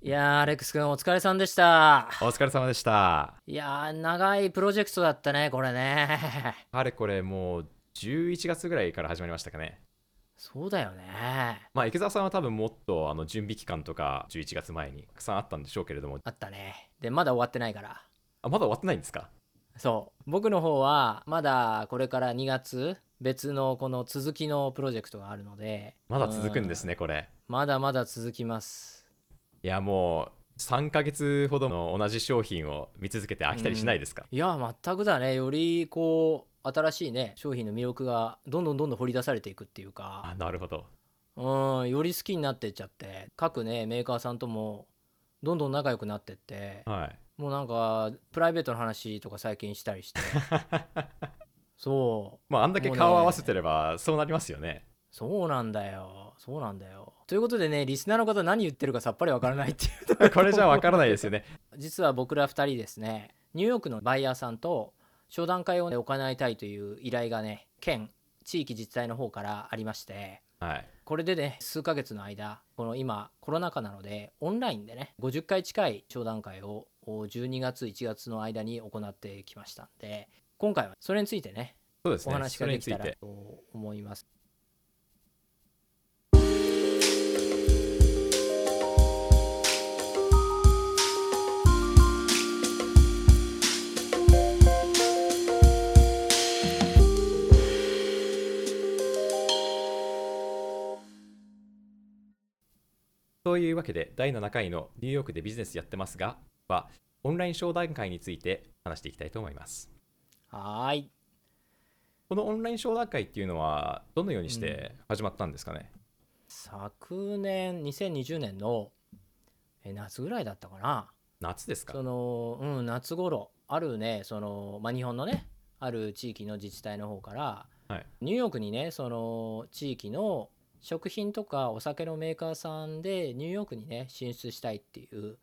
いやー、アレックス君お疲れさんでした。お疲れ様でした。いやー、長いプロジェクトだったね、これね。あれこれもう11月ぐらいから始まりましたかね。そうだよね。まあ池澤さんは多分もっとあの準備期間とか11月前にたくさんあったんでしょうけれども、あったね。で、まだ終わってないから。あまだ終わってないんですか？そう。僕の方は、まだこれから2月、別のこの続きのプロジェクトがあるので、まだ続くんですね。ね、これ。まだまだ続きます。いやもう3ヶ月ほどの同じ商品を見続けて飽きたりしないですか、いや、全くだね。よりこう、新しいね、商品の魅力がどんどんどんどん掘り出されていくっていうか。あなるほど。うん、より好きになってっちゃって各ねメーカーさんともどんどん仲良くなってってはい。もうなんかプライベートの話とか最近したりして そうまああんだけ顔を合わせてればそうなりますよね。そうなんだよそうなんだよということでねリスナーの方何言ってるかさっぱりわからないっていう これじゃわからないですよね。実は僕ら2人ですねニューヨークのバイヤーさんと商談会を、ね、行いたいという依頼がね県地域自治体の方からありましてはい。これでね数ヶ月の間この今コロナ禍なのでオンラインでね50回近い商談会を12月1月の間に行ってきましたんで今回はそれについてねね。そ話ができ。たらと思います。というわけで第7回のニューヨークでビジネスやってますがはオンライン商談会について話していきたいと思います。はーい。このオンライン商談会っていうのはどのようにして始まったんですかね、昨年2020年のえ夏ぐらいだったかな。夏ですか？その、うん、夏頃あるねその、まあ、日本のねある地域の自治体の方からはい。ニューヨークにねその地域の食品とかお酒のメーカーさんでニューヨークにね進出したいっていう、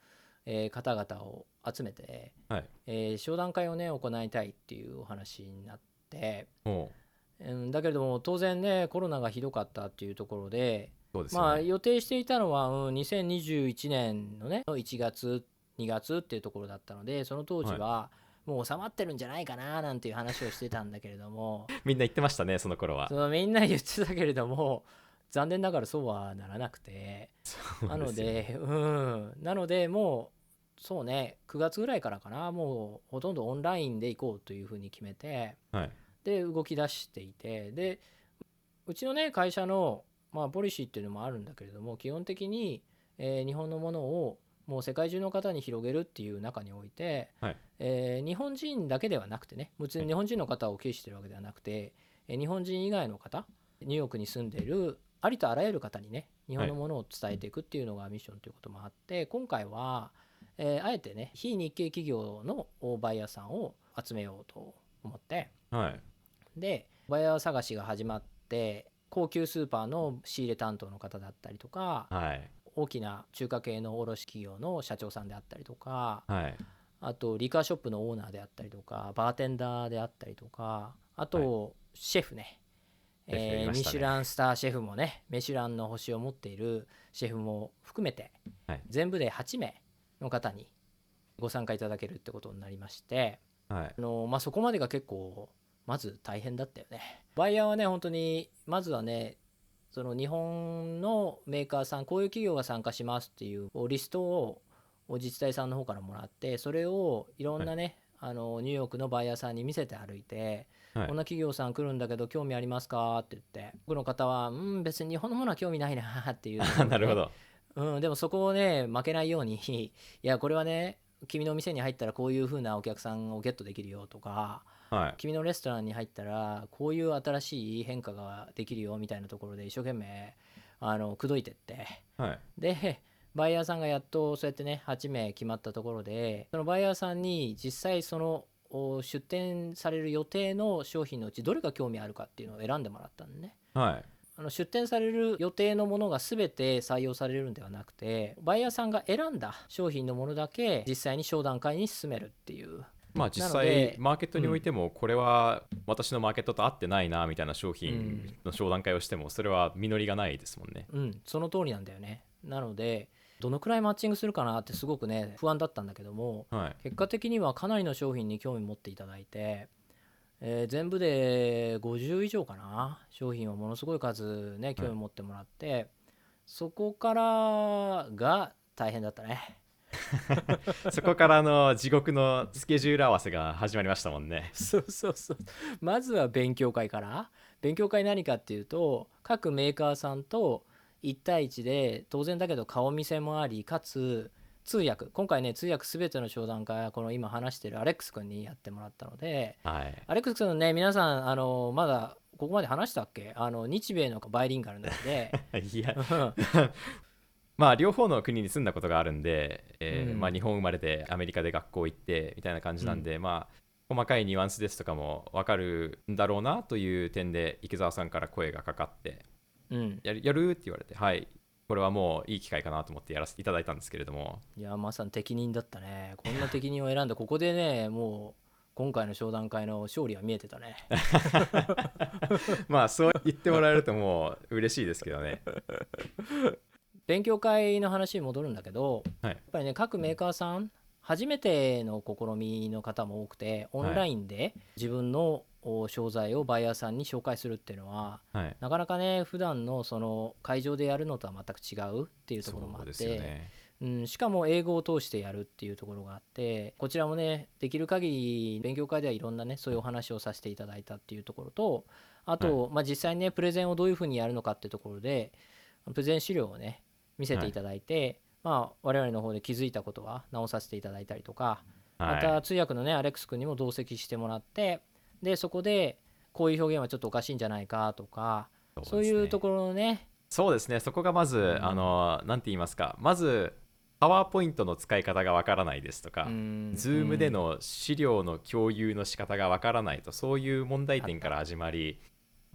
えー方々を集めて、はい。えー商談会をね行いたいっていうお話になって、もううん、だけれども当然ねコロナがひどかったっていうところで、そうですよね。まあ予定していたのは、うん、2021年のね1月2月っていうところだったのでその当時は、もう収まってるんじゃないかななんていう話をしてたんだけれどもみんな言ってましたね、その頃はそ。のみんな言ってたけれども残念ながらそうはならなくて。なのでうん。なのでもうそうね9月ぐらいからかな。もうほとんどオンラインで行こうというふうに決めて。はい。で動き出していて。でうちのね会社の、まあ、ポリシーっていうのもあるんだけれども基本的に、えー日本のものをもう世界中の方に広げるっていう中において、はい。えー日本人だけではなくてねもちろん日本人の方を軽視してるわけではなくて、えー日本人以外の方ニューヨークに住んでいるありとあらゆる方にね日本のものを伝えていくっていうのがミッションということもあって、今回は、えーあえてね非日系企業のバイヤーさんを集めようと思ってはい。でバイヤー探しが始まって高級スーパーの仕入れ担当の方だったりとかはい。大きな中華系の卸企業の社長さんであったりとかはい。あとリカーショップのオーナーであったりとかバーテンダーであったりとかあとシェフね、えーミシュランスターシェフもねミシュランの星を持っているシェフも含めて、はい全部で8名の方にご参加いただけるってことになりましてはい。あのまあ、そこまでが結構まず大変だったよね。バイヤーはね本当にまずはねその日本のメーカーさんこういう企業が参加しますっていうリストを自治体さんの方からもらってそれをいろんなね、あのニューヨークのバイヤーさんに見せて歩いて、はいこんな企業さん来るんだけど興味ありますか？って言って僕の方はうん別に日本のものは興味ないな っていうなるほど。うん、でもそこをね負けないようにいやこれはね君の店に入ったらこういう風なお客さんをゲットできるよとかはい。君のレストランに入ったらこういう新しい変化ができるよみたいなところで一生懸命あの口説いてってはい。でバイヤーさんがやっとそうやってね8名決まったところでそのバイヤーさんに実際そのお出店される予定の商品のうちどれが興味あるかっていうのを選んでもらったんでね。はい。あの出店される予定のものが全て採用されるんではなくてバイヤーさんが選んだ商品のものだけ実際に商談会に進めるっていう。まあ実際マーケットにおいてもこれは私のマーケットと合ってないなみたいな商品の商談会をしてもそれは実りがないですもんね。うん。その通りなんだよね。なのでどのくらいマッチングするかなってすごくね不安だったんだけどもはい。結果的にはかなりの商品に興味持っていただいて、えー全部で50以上かな商品をものすごい数ね興味持ってもらって、そこからが大変だったね。そこからの地獄のスケジュール合わせが始まりましたもんね。そうそうそう。まずは勉強会から。勉強会何かっていうと各メーカーさんと1対1で当然だけど顔見せもありかつ通訳今回ね通訳全ての商談会はこの今話してるアレックス君にやってもらったのではい。アレックス君ね皆さんあのまだここまで話したっけ？あの日米のバイリンガルなので。いや。うん。まあ両方の国に住んだことがあるんで、えーうん。まあ、日本生まれでアメリカで学校行ってみたいな感じなんで、まあ細かいニュアンスですとかも分かるんだろうなという点で池澤さんから声がかかってうん。やるやるって言われてはい。これはもういい機会かなと思ってやらせていただいたんですけれども。いやまさに適任だったね。こんな適任を選んでここでねもう今回の商談会の勝利は見えてたね。まあそう言ってもらえるともう嬉しいですけどね。勉強会の話に戻るんだけど、はい。やっぱりね各メーカーさん初めての試みの方も多くてオンラインで自分のお商材をバイヤーさんに紹介するっていうのははい。なかなかね普段のその会場でやるのとは全く違うっていうところもあって、うん、しかも英語を通してやるっていうところがあってこちらもねできる限り勉強会ではいろんなねそういうお話をさせていただいたっていうところとあと、まあ、実際にねプレゼンをどういうふうにやるのかっていうところでプレゼン資料をね見せていただいて、まあ、我々の方で気づいたことは直させていただいたりとか、まはた通訳のねアレックス君にも同席してもらってでそこでこういう表現はちょっとおかしいんじゃないかとかいそういうとこころのね。そうですね。そこがまず、ん。あのなんて言いますか。まずパワーポイントの使い方がわからないですとか、うん。ズームでの資料の共有の仕方がわからないとそういう問題点から始まり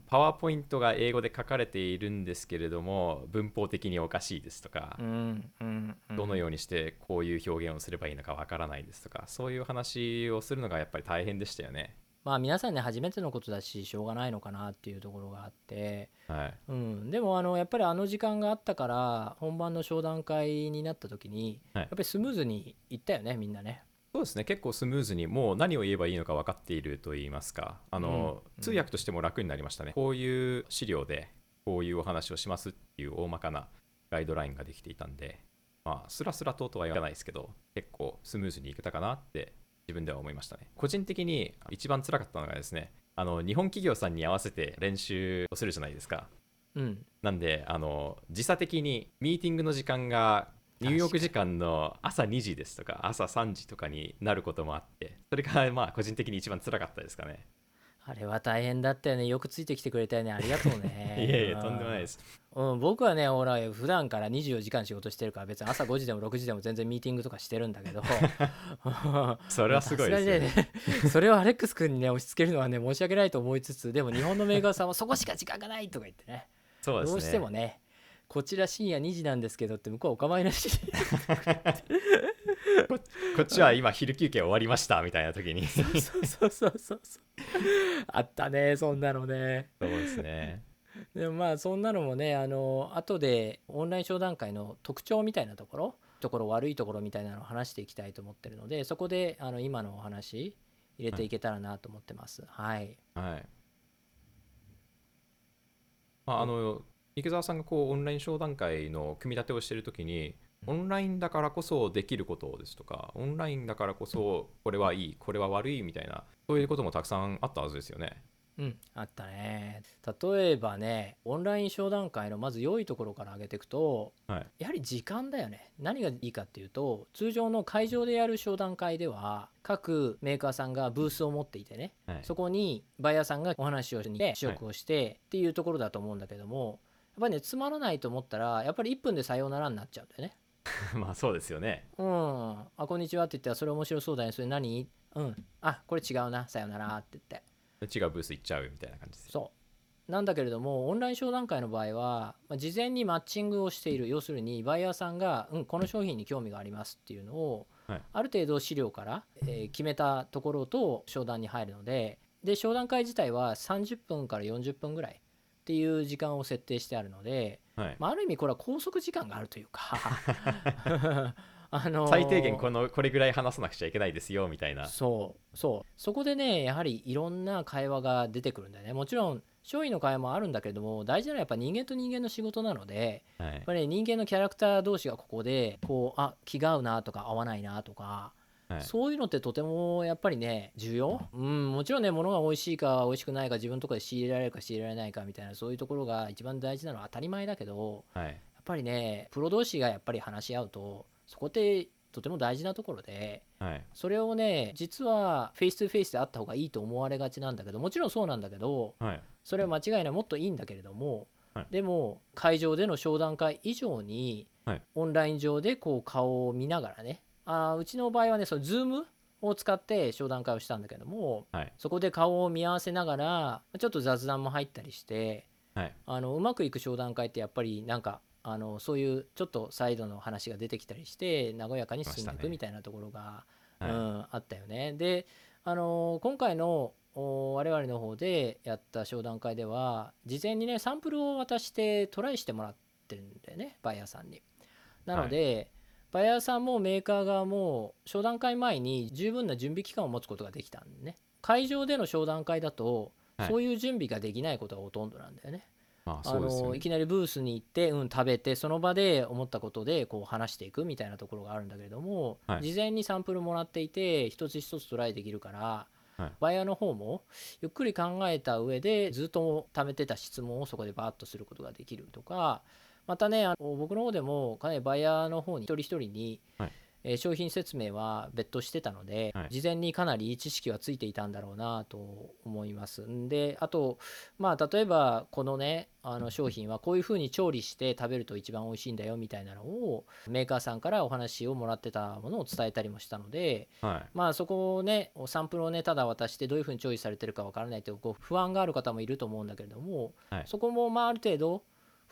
パワーポイントが英語で書かれているんですけれども文法的におかしいですとかどのようにしてこういう表現をすればいいのかわからないですとかそういう話をするのがやっぱり大変でしたよね。まあ皆さんね初めてのことだししょうがないのかなっていうところがあって、はい、うん、でもあのやっぱりあの時間があったから本番の商談会になった時に、はい。やっぱりスムーズにいったよねみんなね。そうですね。結構スムーズにもう何を言えばいいのか分かっていると言いますか。あの、うん。通訳としても楽になりましたね。こういう資料でこういうお話をしますっていう大まかなガイドラインができていたんでまあスラスラととは言わないですけど結構スムーズにいけたかなって自分では思いましたね。個人的に一番辛かったのがですねあの日本企業さんに合わせて練習をするじゃないですか。うん、なんであの時差的にミーティングの時間がニューヨーク時間の朝2時ですとか朝3時とかになることもあってそれがまあ個人的に一番辛かったですかね。あれは大変だったよね。よくついてきてくれたよね。ありがとうね。いやいやとんでもないです。うん、僕はねほら普段から24時間仕事してるから別に朝 5時でも6時でも全然ミーティングとかしてるんだけど。それはすごいですよ。ね。ねそれをアレックス君にね押し付けるのはね申し訳ないと思いつつでも日本のメーカーさんはそこしか時間がないとか言ってね。そうですね。どうしてもねこちら深夜2時なんですけどって向こうはお構いなしに こっちは今昼休憩終わりましたみたいな時に。そそうそうそうそうそうあったねそんなのねうですね。でもまあそんなのもねあの後でオンライン商談会の特徴みたいなところところ悪いところみたいなのを話していきたいと思ってるのでそこであの今のお話入れていけたらなと思ってますはい、はい。まあ、あの池澤さんがこうオンライン商談会の組み立てをしているときに、オンラインだからこそできることですとか、オンラインだからこそこれはいい、これは悪いみたいな、そういうこともたくさんあったはずですよね。うん、あったね例えばねオンライン商談会のまず良いところから挙げていくとはい。やはり時間だよね何がいいかっていうと通常の会場でやる商談会では各メーカーさんがブースを持っていてねはい、そこにバイヤーさんがお話をして試食をしてっていうところだと思うんだけどもぱりねつまらないと思ったらやっぱり1分でさようならになっちゃうんだよね。まあそうですよね。うん、あこんにちはって言ったらそれ面白そうだね。それ何？うん。あこれ違うな。さよならって言って。違うブース行っちゃうみたいな感じです。そう。なんだけれどもオンライン商談会の場合は、まあ事前にマッチングをしている要するにバイヤーさんが、うん、この商品に興味がありますっていうのを、はい。ある程度資料から、えー決めたところと商談に入るのでで商談会自体は30分から40分ぐらいっていう時間を設定してあるので、はい。まあ、ある意味これは拘束時間があるというか あの最低限このこれぐらい話さなくちゃいけないですよみたいな。そうそう。そこでねやはりいろんな会話が出てくるんだよね。もちろん商品の会話もあるんだけども大事なのはやっぱ人間と人間の仕事なのではい。やっぱり、ね、人間のキャラクター同士がここでこうあ気が合うなとか合わないなとか、はい。そういうのってとてもやっぱりね重要、うん、もちろんね物が美味しいか美味しくないか自分のところで仕入れられるか仕入れられないかみたいなそういうところが一番大事なのは当たり前だけどはい。やっぱりねプロ同士がやっぱり話し合うとそこってとても大事なところではい。それをね実はフェイス2フェイスであった方がいいと思われがちなんだけどもちろんそうなんだけどはい。それは間違いないもっといいんだけれども、はい。でも会場での商談会以上に、はい。オンライン上でこう顔を見ながらねあーうちの場合はねその Zoom を使って商談会をしたんだけどもはいそこで顔を見合わせながらちょっと雑談も入ったりしてはいあのうまくいく商談会ってやっぱりなんかあのそういうちょっとサイドの話が出てきたりして和やかに進んでいくみたいなところが、はいうん、あったよね。であの今回のお我々の方でやった商談会では事前にねサンプルを渡してトライしてもらってるんだよねバイヤーさんに。なので、バイヤーさんもメーカー側も商談会前に十分な準備期間を持つことができたんでね。会場での商談会だと、はい。そういう準備ができないことがほとんどなんだよね。あのいきなりブースに行って、うん、食べてその場で思ったことでこう話していくみたいなところがあるんだけれども、はい。事前にサンプルもらっていて一つ一つトライできるから、はい。バイヤーの方もゆっくり考えた上でずっと貯めてた質問をそこでバーッとすることができるとかまたねあの僕の方でもかなりバイヤーの方に一人一人に、はい。えー商品説明は別途してたので、はい。事前にかなり知識はついていたんだろうなと思います。んであとまあ例えばこのねあの商品はこういう風に調理して食べると一番美味しいんだよみたいなのをメーカーさんからお話をもらってたものを伝えたりもしたのではい。まあそこをねサンプルをねただ渡してどういう風に調理されてるかわからないというこう不安がある方もいると思うんだけれども、はい。そこもまあある程度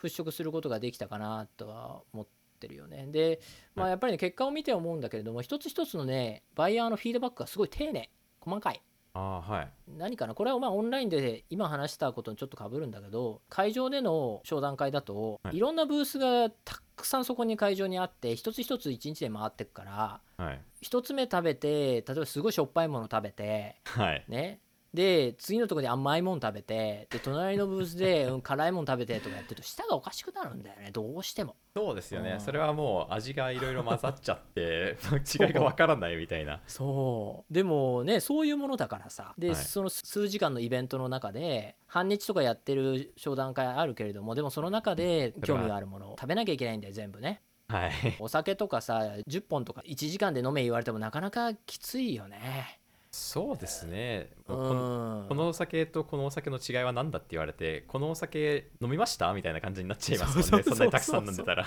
払拭することができたかなとは思ってるよね。でまあやっぱりね結果を見て思うんだけれども一つ一つのねバイヤーのフィードバックがすごい丁寧細かい。あーはい。何かな？これはまあオンラインで今話したことにちょっとかぶるんだけど会場での商談会だと、はい。い、ろんなブースがたくさんそこに会場にあって一つ一つ一日で回ってくからはい。一つ目食べて例えばすごいしょっぱいもの食べてはい。ねで次のところで甘いもの食べてで隣のブースで、うん、辛いもの食べてとかやってると舌がおかしくなるんだよね。どうしても。そうですようん。ねそれはもう味がいろいろ混ざっちゃって 違いがわからないみたいな。そう。でもねそういうものだからさ。で、はい。その数時間のイベントの中で半日とかやってる商談会あるけれどもでもその中で興味があるものを食べなきゃいけないんだよ全部ね。はい。お酒とかさ10本とか1時間で飲め言われてもなかなかきついよねそうですね。うこのんこのお酒とこのお酒の違いは何だって言われてこのお酒飲みましたみたいな感じになっちゃいますもんね。そんなにたくさん飲んでたら。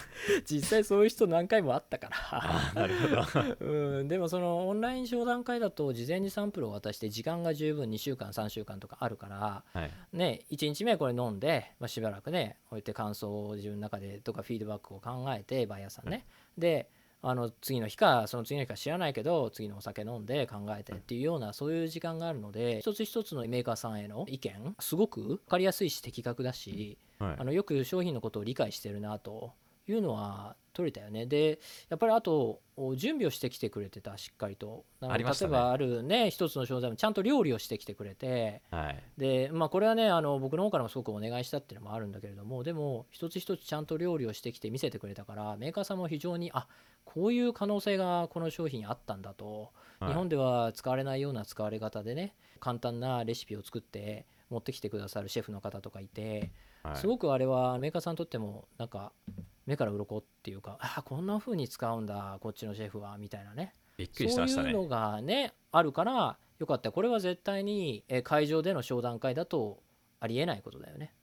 実際そういう人何回もあったから。なるほど。うん、でもそのオンライン商談会だと事前にサンプルを渡して時間が十分2週間3週間とかあるからはい。ね1日目これ飲んで、まあ、しばらくねこうやって感想を自分の中でとかフィードバックを考えてバイヤーさんね、であの次の日かその次の日か知らないけど次のお酒飲んで考えてっていうようなそういう時間があるので一つ一つのメーカーさんへの意見すごく分かりやすいし的確だしはい。あのよく商品のことを理解してるなというのは取れたよね。でやっぱりあとお準備をしてきてくれてたしっかりと。ありましたね。例えばあるね一つの商材もちゃんと料理をしてきてくれて。はい。でまあこれはねあの僕の方からもすごくお願いしたっていうのもあるんだけれどもでも一つ一つちゃんと料理をしてきて見せてくれたからメーカーさんも非常にあこういう可能性がこの商品にあったんだと、はい。日本では使われないような使われ方でね簡単なレシピを作って持ってきてくださるシェフの方とかいてはい。すごくあれはメーカーさんにとってもなんか目から鱗っていうかあこんな風に使うんだこっちのシェフはみたいなね。びっくりしましたね。そういうのがねあるからよかった。これは絶対にえー会場での商談会だとありえないことだよね。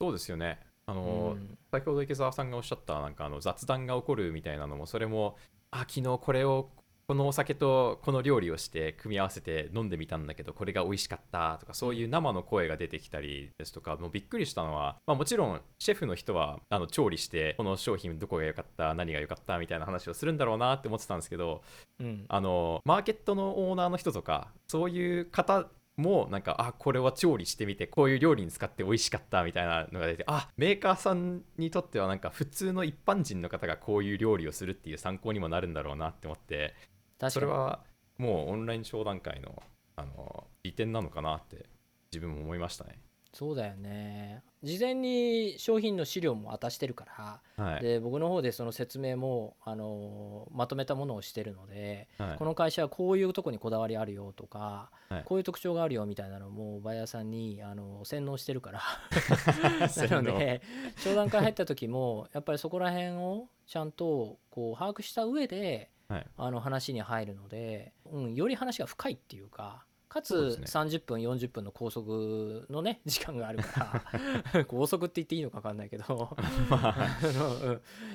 そうですよね。あの、うん。先ほど池澤さんがおっしゃったなんかあの雑談が起こるみたいなのもそれもあ昨日これをこのお酒とこの料理をして組み合わせて飲んでみたんだけどこれが美味しかったとかそういう生の声が出てきたりですとかもうびっくりしたのは、まあ、もちろんシェフの人はあの調理してこの商品どこが良かった何が良かったみたいな話をするんだろうなって思ってたんですけどうん。あのマーケットのオーナーの人とかそういう方もなんかあこれは調理してみてこういう料理に使って美味しかったみたいなのが出てあメーカーさんにとってはなんか普通の一般人の方がこういう料理をするっていう参考にもなるんだろうなって思ってそれはもうオンライン商談会のあの利点なのかなって自分も思いましたね。そうだよね。事前に商品の資料も渡してるから、はい、で僕の方でその説明もあのまとめたものをしてるので、はい、この会社はこういうとこにこだわりあるよとか、はい、こういう特徴があるよみたいなのもバイヤーさんにあの洗脳してるから。なので商談会入った時もやっぱりそこら辺をちゃんとこう把握した上で、あの話に入るので、うん、より話が深いっていうかかつ30分40分の高速のね 時間があるから 高速って言っていいのか分かんないけど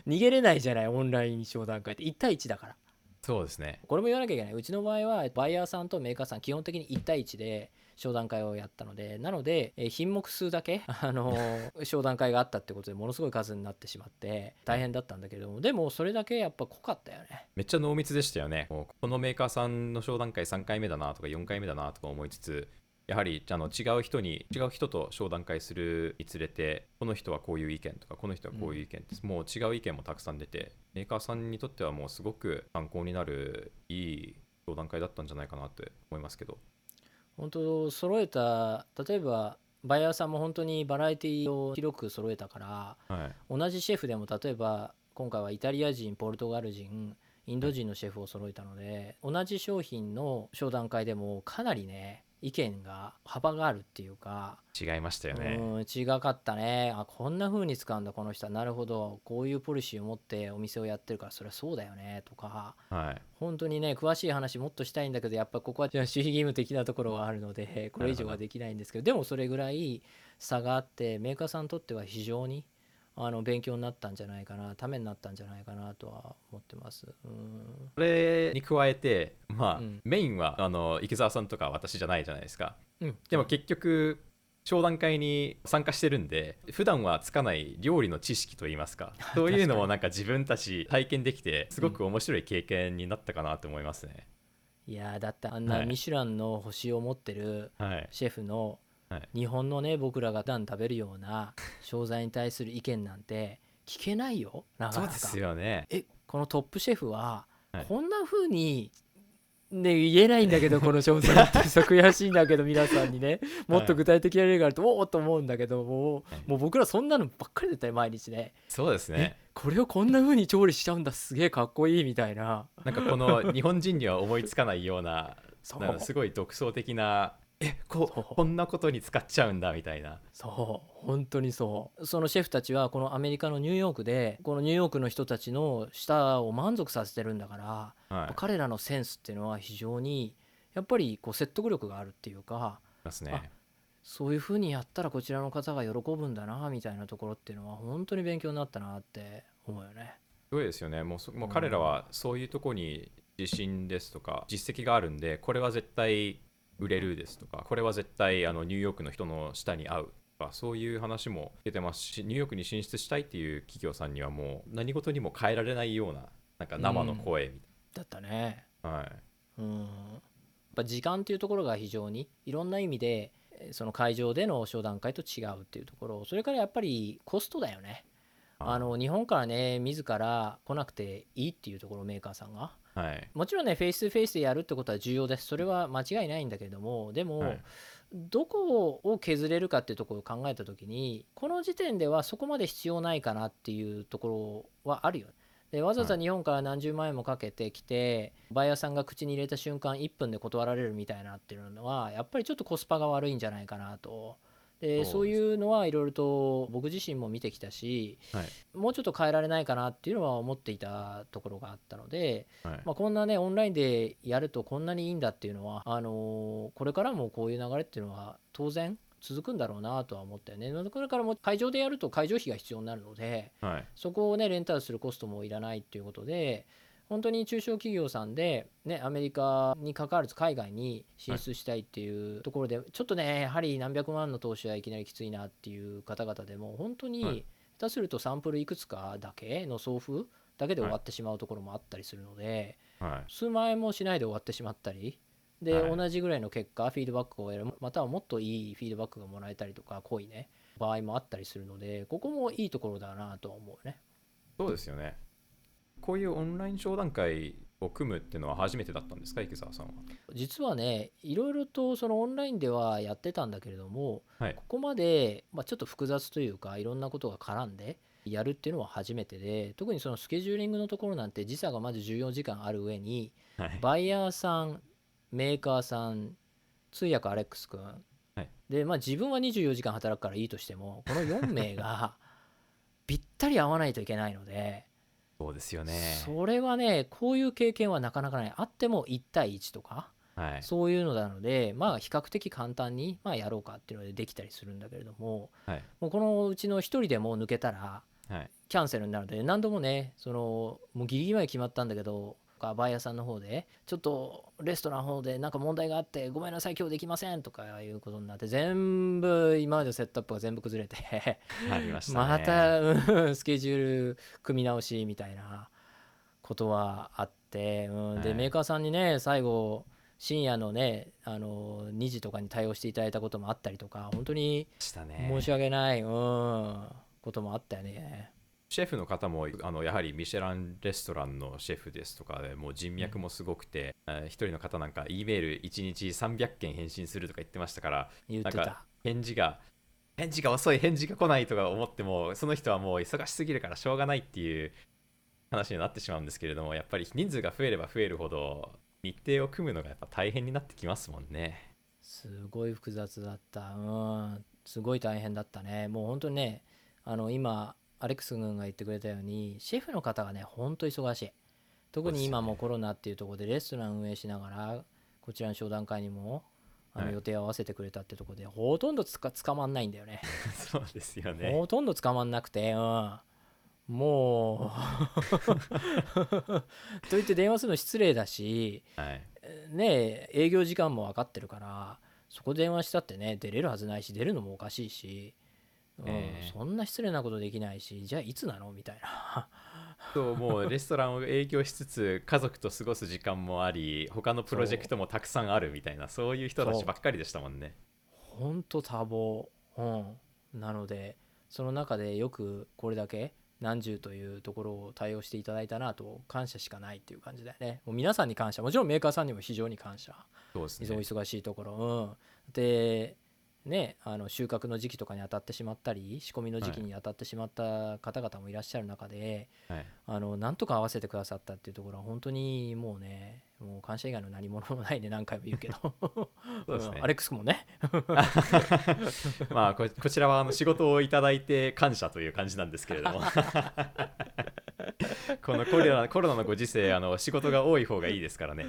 逃げれないじゃないオンライン商談会って。1対1だから。そうですね。これも言わなきゃいけない。うちの場合はバイヤーさんとメーカーさん基本的に1対1で商談会をやったのでなので、え品目数だけ、あの商談会があったってことでものすごい数になってしまって大変だったんだけれどもでもそれだけやっぱ濃かったよね。めっちゃ濃密でしたよね。このメーカーさんの商談会3回目だなとか4回目だなとか思いつつやはりあの違う人に違う人と商談会するにつれてこの人はこういう意見とかこの人はこういう意見、うん、もう違う意見もたくさん出てメーカーさんにとってはもうすごく参考になるいい商談会だったんじゃないかなって思いますけど本当揃えた例えばバイヤーさんも本当にバラエティを広く揃えたから、はい、同じシェフでも例えば今回はイタリア人ポルトガル人インド人のシェフを揃えたので同じ商品の商談会でもかなりね意見が幅があるっていうか。違いましたよね。うん違かったね。あこんな風に使うんだこの人は。なるほど。こういうポリシーを持ってお店をやってるからそれはそうだよね。とか、はい、本当にね詳しい話もっとしたいんだけどやっぱここは守秘義務的なところがあるのでこれ以上はできないんですけど。でもそれぐらい差があってメーカーさんにとっては非常にあの勉強になったんじゃないかなためになったんじゃないかなとは思ってます。うんそれに加えて、まあ、うん、メインはあの池澤さんとか私じゃないじゃないですか。うん、でも結局商談会に参加してるんで普段はつかない料理の知識といいますか そういうのもなんか自分たち体験できてすごく面白い経験になったかなと思いますね。いやだってあんなミシュランの星を持ってるシェフのはい、日本のね僕らが普段食べるような商材に対する意見なんて聞けないよなかなか。そうですよね。えこのトップシェフはこんな風にね、言えないんだけど この商材って悔しいんだけど皆さんにねもっと具体的な例があると、おおと思うんだけどもうもう僕らそんなのばっかりだったよ毎日ね。そうですね。これをこんな風に調理しちゃうんだすげえかっこいいみたいな。なんかこの日本人には思いつかないような すごい独創的なえここんなことに使っちゃうんだみたいな。そう。本当にそう。そのシェフたちはこのアメリカのニューヨークでこのニューヨークの人たちの舌を満足させてるんだから、はい、彼らのセンスっていうのは非常にやっぱりこう説得力があるっていうかますね。そういうふうにやったらこちらの方が喜ぶんだなみたいなところっていうのは本当に勉強になったなって思うよね。すごいですよね。もうもう彼らはそういうとこに自信ですとか実績があるんでこれは絶対売れるですとかこれは絶対あのニューヨークの人の下に合うとかそういう話も出てますしニューヨークに進出したいっていう企業さんにはもう何事にも変えられないようななんか生の声みたいな、うん、だったね。はい。うん。やっぱ時間っていうところが非常にいろんな意味でその会場での商談会と違うっていうところそれからやっぱりコストだよね。あの日本からね自ら来なくていいっていうところメーカーさんがはい、もちろんねフェイス2フェイスでやるってことは重要です。それは間違いないんだけれどもでも、はい、どこを削れるかっていうところを考えた時にこの時点ではそこまで必要ないかなっていうところはあるよ。でわざわざ日本から何十万円もかけてきて、バイヤーさんが口に入れた瞬間1分で断られるみたいなっていうのはやっぱりちょっとコスパが悪いんじゃないかなとでそういうのはいろいろと僕自身も見てきたし、はい、もうちょっと変えられないかなっていうのは思っていたところがあったので、はい、まあ、こんなねオンラインでやるとこんなにいいんだっていうのはあのー、これからもこういう流れっていうのは当然続くんだろうなとは思ったよね。これからも会場でやると会場費が必要になるので、はい、そこをねレンタルするコストもいらないっていうことで本当に中小企業さんで、ね、アメリカに関わらず海外に進出したいっていうところで、はい、ちょっとねやはり何百万の投資はいきなりきついなっていう方々でも本当に下手するとサンプルいくつかだけの送付だけで終わってしまうところもあったりするので、はい、数万円もしないで終わってしまったりで、はい。同じぐらいの結果フィードバックを得るまたはもっといいフィードバックがもらえたりとか濃いね場合もあったりするのでここもいいところだなとは思うね。そうですよね。こういうオンライン商談会を組むっていうのは初めてだったんですか、池澤さんは。実はねいろいろとそのオンラインではやってたんだけれどもはいこ。こまで、まあ、ちょっと複雑というかいろんなことが絡んでやるっていうのは初めてで特にそのスケジューリングのところなんて時差がまず14時間ある上にはい。バイヤーさんメーカーさん通訳アレックス君、はいでまあ自分は24時間働くからいいとしてもこの4名が ぴったり合わないといけないのでそうですよね。それはねこういう経験はなかなかないあっても1対1とかはい。そういうのなのでまあ比較的簡単にまあやろうかっていうのでできたりするんだけれどもはい。もうこのうちの1人でも抜けたらはい。キャンセルになるので何度もねそのもうギリギリまで決まったんだけどバイヤーさんの方でちょっとレストランの方でなんか問題があってごめんなさい今日できませんとかいうことになって全部今までのセットアップが全部崩れてありましたね。また、うんスケジュール組み直しみたいなことはあって、うん、はいでメーカーさんにね最後深夜のねあの2時とかに対応していただいたこともあったりとか本当に。申し訳ない、うん、こともあったよね。シェフの方もあのやはりミシェランレストランのシェフですとかでもう人脈もすごくて、えー一人の方なんか E メール1日300件返信するとか言ってましたからなんか。返事が返事が遅い返事が来ないとか思ってもその人はもう忙しすぎるからしょうがないっていう話になってしまうんですけれどもやっぱり人数が増えれば増えるほど日程を組むのがやっぱ大変になってきますもんね。すごい複雑だった。うん。すごい大変だったね。もう本当にね、あの今、アレックス君が言ってくれたように、シェフの方がね、本当忙しい。特に今もコロナっていうところでレストラン運営しながら、こちらの商談会にもあのはい予定を合わせてくれたってところで、ほとんどつか捕まんないんだよね。そうですよね。ほとんど捕まんなくて、うん。もう と言って電話するの失礼だし、はい、ね営業時間も分かってるからそこ電話したってね出れるはずないし出るのもおかしいし、うんええ。そんな失礼なことできないしじゃあいつなの？みたいな。そうもうレストランを営業しつつ家族と過ごす時間もあり他のプロジェクトもたくさんあるみたいなそういう人たちばっかりでしたもんね。ほんと多忙、うん、なのでその中でよくこれだけ何十というところを対応していただいたなと感謝しかないっていう感じだよね。もう皆さんに感謝。もちろんメーカーさんにも非常に感謝。そうですね。お忙しいところ、うん、でねあの収穫の時期とかに当たってしまったり仕込みの時期に当たってしまった方々もいらっしゃる中で、はい、あのなんとか合わせてくださったっていうところは本当にもうねもう感謝以外の何物もないね何回も言うけど。ね。んアレックス君もね。まあここちらはあの仕事をいただいて感謝という感じなんですけれども。このコロナコロナのご時世あの仕事が多い方がいいですからね。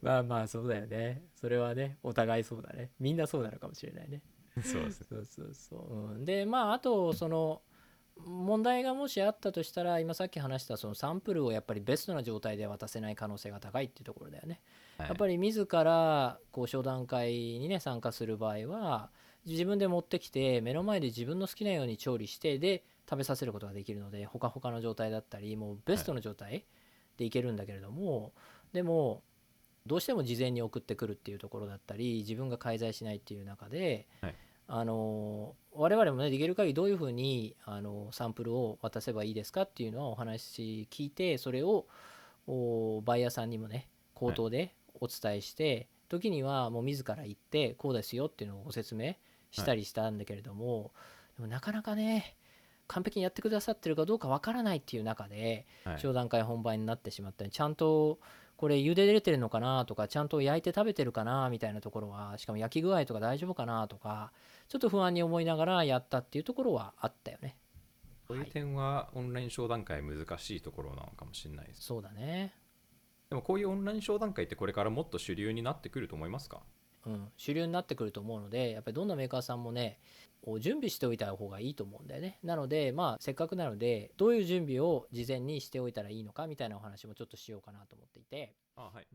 まあまあそうだよね。それはねお互いそうだね。みんなそうなのかもしれないね そうですそうそうそう、うん、でまああとその問題がもしあったとしたら今さっき話したそのサンプルをやっぱりベストな状態で渡せない可能性が高いっていうところだよね、はい。やっぱり自らこう商談会にね参加する場合は自分で持ってきて目の前で自分の好きなように調理してで食べさせることができるのでほかほかの状態だったりもうベストの状態でいけるんだけれども、でもどうしても事前に送ってくるっていうところだったり自分が介在しないっていう中で、はいあの我々もねできる限りどういうふうにあのサンプルを渡せばいいですかっていうのはお話聞いてそれをおバイヤーさんにもね口頭でお伝えして、時にはもう自ら行ってこうですよっていうのをご説明したりしたんだけれども、でもなかなかね完璧にやってくださってるかどうかわからないっていう中で、はい。商談会本番になってしまったりちゃんとこれ茹でれてるのかなとかちゃんと焼いて食べてるかなみたいなところはしかも焼き具合とか大丈夫かなとかちょっと不安に思いながらやったっていうところはあったよね。そうい。う点はオンライン商談会難しいところなのかもしれないです。そうだね。でもこういうオンライン商談会ってこれからもっと主流になってくると思いますか？うん、主流になってくると思うのでやっぱりどんなメーカーさんもねお準備しておいた方がいいと思うんだよね。なのでまあせっかくなのでどういう準備を事前にしておいたらいいのかみたいなお話もちょっとしようかなと思っていて。あはい。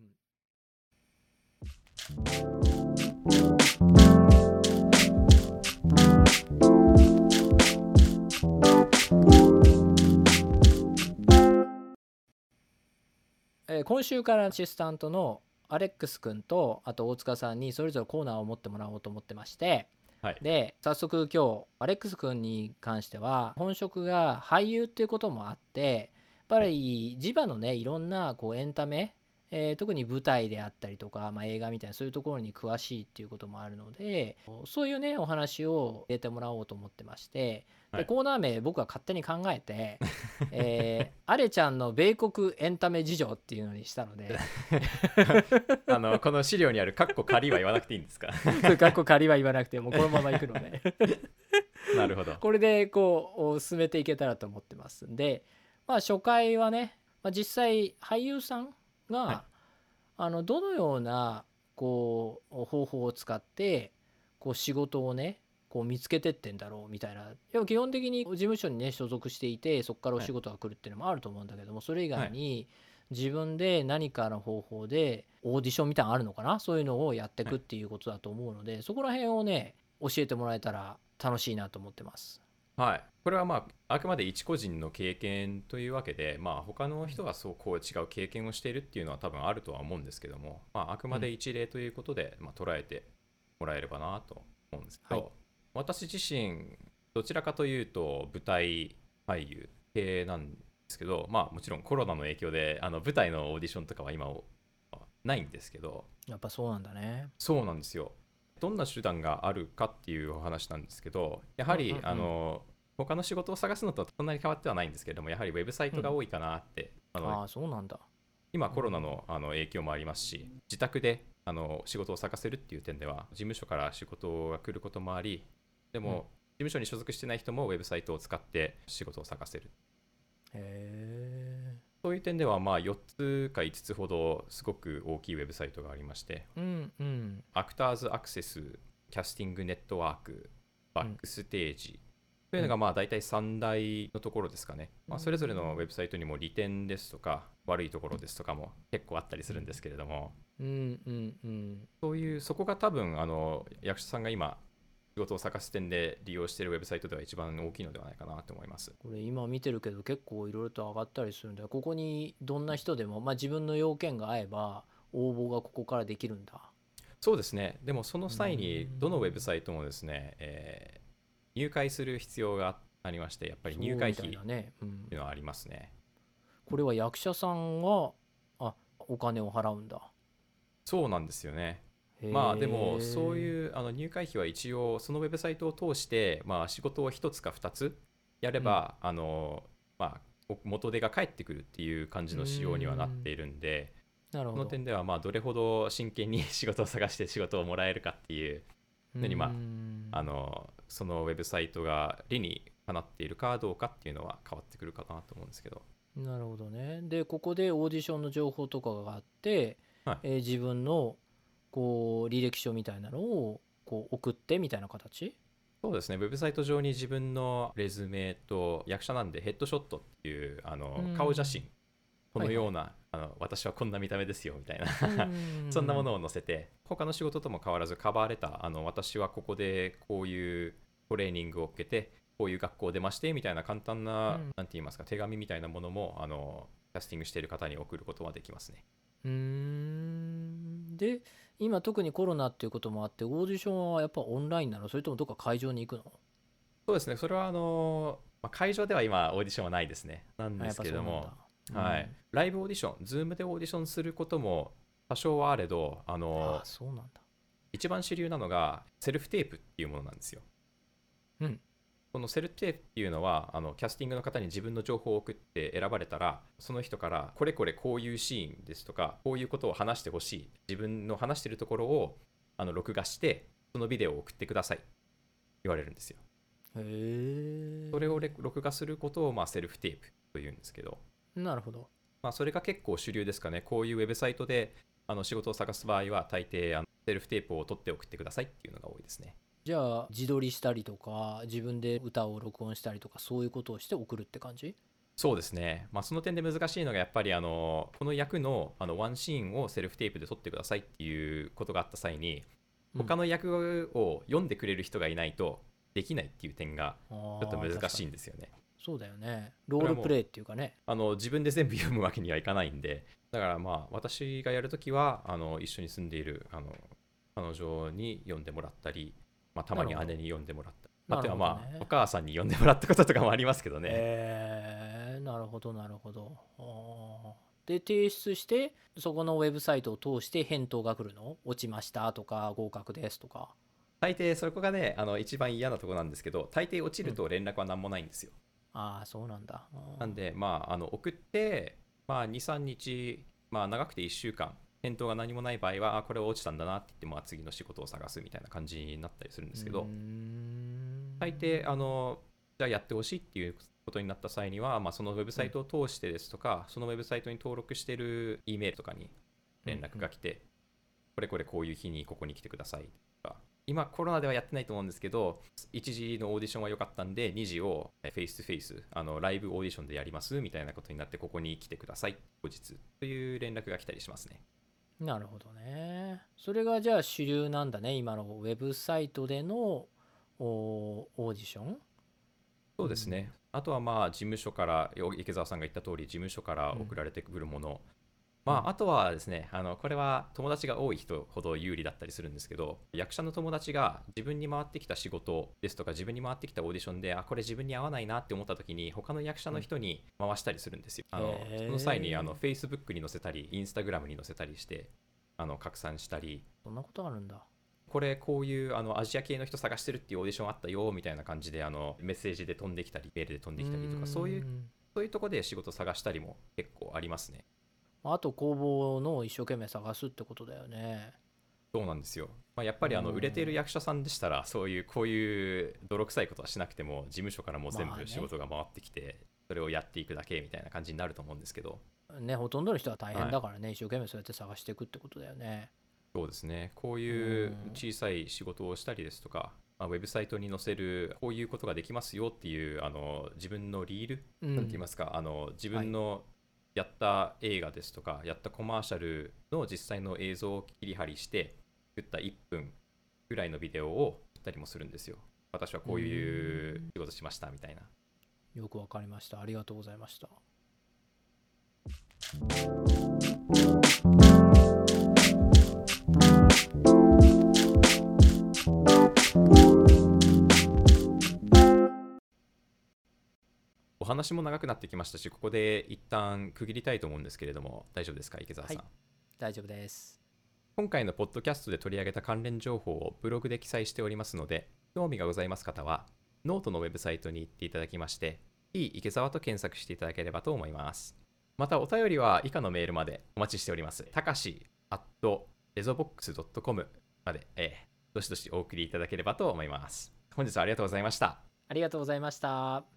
えー今週からアシスタントのアレックス君とあと大塚さんにそれぞれコーナーを持ってもらおうと思ってましてはい。で早速今日アレックス君に関しては本職が俳優っていうこともあってやっぱり磁場のねいろんなこうエンタメ、えー特に舞台であったりとか、まあ、映画みたいなそういうところに詳しいっていうこともあるのでそういうねお話を入れてもらおうと思ってましてはい。でコーナー名僕は勝手に考えて「えー、アレちゃんの米国エンタメ事情」っていうのにしたので。あのこの資料にある「カッコ仮」は言わなくていいんですか？そういうかっこ仮は言わなくてもうこのままいくので。なるほど。これでこう進めていけたらと思ってますんで、まあ、初回はね、まあ、実際俳優さんが、はい。あのどのようなこう方法を使ってこう仕事をねこう見つけてってんだろうみたいな。でも基本的に事務所にね所属していてそこからお仕事が来るっていうのもあると思うんだけども、それ以外に自分で何かの方法でオーディションみたいなのあるのかな？そういうのをやっていくっていうことだと思うので、そこら辺をね教えてもらえたら楽しいなと思ってます。はい、これはまああくまで一個人の経験というわけで、まあ、他の人がそうこう違う経験をしているっていうのは多分あるとは思うんですけども、まあ、あくまで一例ということで、まあ、捉えてもらえればなと思うんですけど、はい私自身どちらかというと舞台俳優系なんですけど、まあ、もちろんコロナの影響であの舞台のオーディションとかは今ないんですけどやっぱそうなんだね。そうなんですよ。どんな手段があるかっていうお話なんですけど、やはり、うんうんうんあの他の仕事を探すのとそんなに変わってはないんですけれども、やはりウェブサイトが多いかなって、あのああそうなんだ。今コロナのあの影響もありますし、自宅であの仕事を探せるっていう点では、事務所から仕事が来ることもあり、でも、うん事務所に所属してない人もウェブサイトを使って仕事を探せる。へそういう点では、まあ、4つか5つほどすごく大きいウェブサイトがありまして、え。うんうん。アクターズアクセス、キャスティングネットワーク、バックステージ、というのがまあ大体3大のところですかね。まあ、それぞれのウェブサイトにも利点ですとか悪いところですとかも結構あったりするんですけれども、うんうんうん。そういうそこが多分あの役者さんが今仕事を探す点で利用しているウェブサイトでは一番大きいのではないかなと思います。これ今見てるけど結構いろいろと上がったりするんでここにどんな人でも、まあ、自分の要件が合えば応募がここからできるんだ。そうですね。でもその際にうんどのウェブサイトもですね、えー入会する必要がありまして、やっぱり入会費っそうみたいうんていうのはありますね。これは役者さんがあお金を払うんだ。そうなんですよね。まあでもそういうあの入会費は一応そのウェブサイトを通して、まあ、仕事を1つか2つやれば、あのまあ、お元手が返ってくるっていう感じの仕様にはなっているんで、そのなるほど。点ではまあどれほど真剣に仕事を探して仕事をもらえるかっていうのにまあうん。あのそのウェブサイトが理にかなっているかどうかっていうのは変わってくるかなと思うんですけど。なるほどね。でここでオーディションの情報とかがあって、はい。えー自分のこう履歴書みたいなのをこう送ってみたいな形？そうですね。ウェブサイト上に自分のレズメと役者なんでヘッドショットっていうあのうん。顔写真このような、あの私はこんな見た目ですよみたいな。そんなものを載せて他の仕事とも変わらずカバーレターあの私はここでこういうトレーニングを受けてこういう学校を出ましてみたいな簡単な、うん。なんて言いますか手紙みたいなものもあのキャスティングしている方に送ることはできますね。うーん。で今特にコロナっていうこともあってオーディションはやっぱオンラインなの？それともどっか会場に行くの？そうですね。それはあの、まあ、会場では今オーディションはないですね。なんですけれども。はい、ライブオーディション、ズームでオーディションすることも多少はあれど、あうんのあそうなんだ。一番主流なのがセルフテープっていうものなんですよ。うんこのセルフテープっていうのはあのキャスティングの方に自分の情報を送って選ばれたらその人からこれこれこういうシーンですとかこういうことを話してほしい自分の話してるところをあの録画してそのビデオを送ってください言われるんですよ。へえそれをレ録画することを、まあ、セルフテープというんですけど、なるほどまあ、それが結構主流ですかね。こういうウェブサイトであの仕事を探す場合は、大抵あのセルフテープを取って送ってくださいっていうのが多いですね。じゃあ自撮りしたりとか自分で歌を録音したりとかそういうことをして送るって感じ？そうですね。まあ、その点で難しいのが、やっぱりあのこの役のあのワンシーンをセルフテープで撮ってくださいっていうことがあった際に、他の役を読んでくれる人がいないとできないっていう点がちょっと難しいんでですよね。そうだよね。ロールプレイっていうかね。あの自分で全部読むわけにはいかないんで、だだからまあ私がやるときはあの一緒に住んでいるあの彼女に読んでもらったり、まあ、たまに姉に読んでもらった。りあとはまあ、お母さんに読んでもらったこととかもありますけどね、えー、なるほどなるほど。で提出してそこのウェブサイトを通して返答が来るの？落ちましたとか合格ですとか。大抵そこがねあの一番嫌なところなんですけど大抵落ちると連絡は何もないんですよ、ああそうなんだ。なんでまああの送って、まあ、23日、まあ、長くて1週間返答が何もない場合はあこれは落ちたんだなって言って、まあ、次の仕事を探すみたいな感じになったりするんですけど、大抵あのじゃあやってほしいっていうことになった際には、まあ、そのウェブサイトを通してですとか、そのウェブサイトに登録している E メールとかに連絡が来て、これこれこういう日にここに来てくださいとか。今コロナではやってないと思うんですけど1次のオーディションは良かったんで2次をフェイストゥフェイスあのライブオーディションでやりますみたいなことになってここに来てください後日。という連絡が来たりしますねなるほどね。それがじゃあ主流なんだね今のウェブサイトでのおオーディション。そうですね、あとはまあ事務所からよ池澤さんが言った通り事務所から送られてくるもの、まあ、あとはですねあのこれは友達が多い人ほど有利だったりするんですけど役者の友達が自分に回ってきた仕事ですとか自分に回ってきたオーディションであこれ自分に合わないなって思った時に他の役者の人に回したりするんですよ、あのその際にあの Facebook に載せたり Instagram に載せたりしてあの拡散したり。そんなことあるんだ。これこういうあのアジア系の人探してるっていうオーディションあったよみたいな感じであのメッセージで飛んできたりメールで飛んできたりとかそういうそういうとこで仕事探したりも結構ありますねあと工房の一生懸命探すってことだよね。そうなんですよ、まあ、やっぱりあのうん。売れている役者さんでしたらそういうこういう泥臭いことはしなくても事務所からもう全部仕事が回ってきてそれをやっていくだけみたいな感じになると思うんですけど。ねほとんどの人は大変だからね、一生懸命そうやって探していくってことだよね。そうですね。こういううん。小さい仕事をしたりですとか、まあ、ウェブサイトに載せるこういうことができますよっていうあの自分のリール？うん。なんて言いますか、あの自分のやった映画ですとか、やったコマーシャルの実際の映像を切り張りして作った1分ぐらいのビデオを撮ったりもするんですよ。私はこういう仕事しましたみたいな。よくわかりましたありがとうございましたお話も長くなってきましたし、ここで一旦区切りたいと思うんですけれども、大丈夫ですか、池澤さん？はい大丈夫です今回のポッドキャストで取り上げた関連情報をブログで記載しておりますので、興味がございます方は、ノートのウェブサイトに行っていただきまして、いい池澤と検索していただければと思います。また、お便りは以下のメールまでお待ちしております。たかし at rezobox.com まで、えーどしどしお送りいただければと思います。本日はありがとうございました。ありがとうございました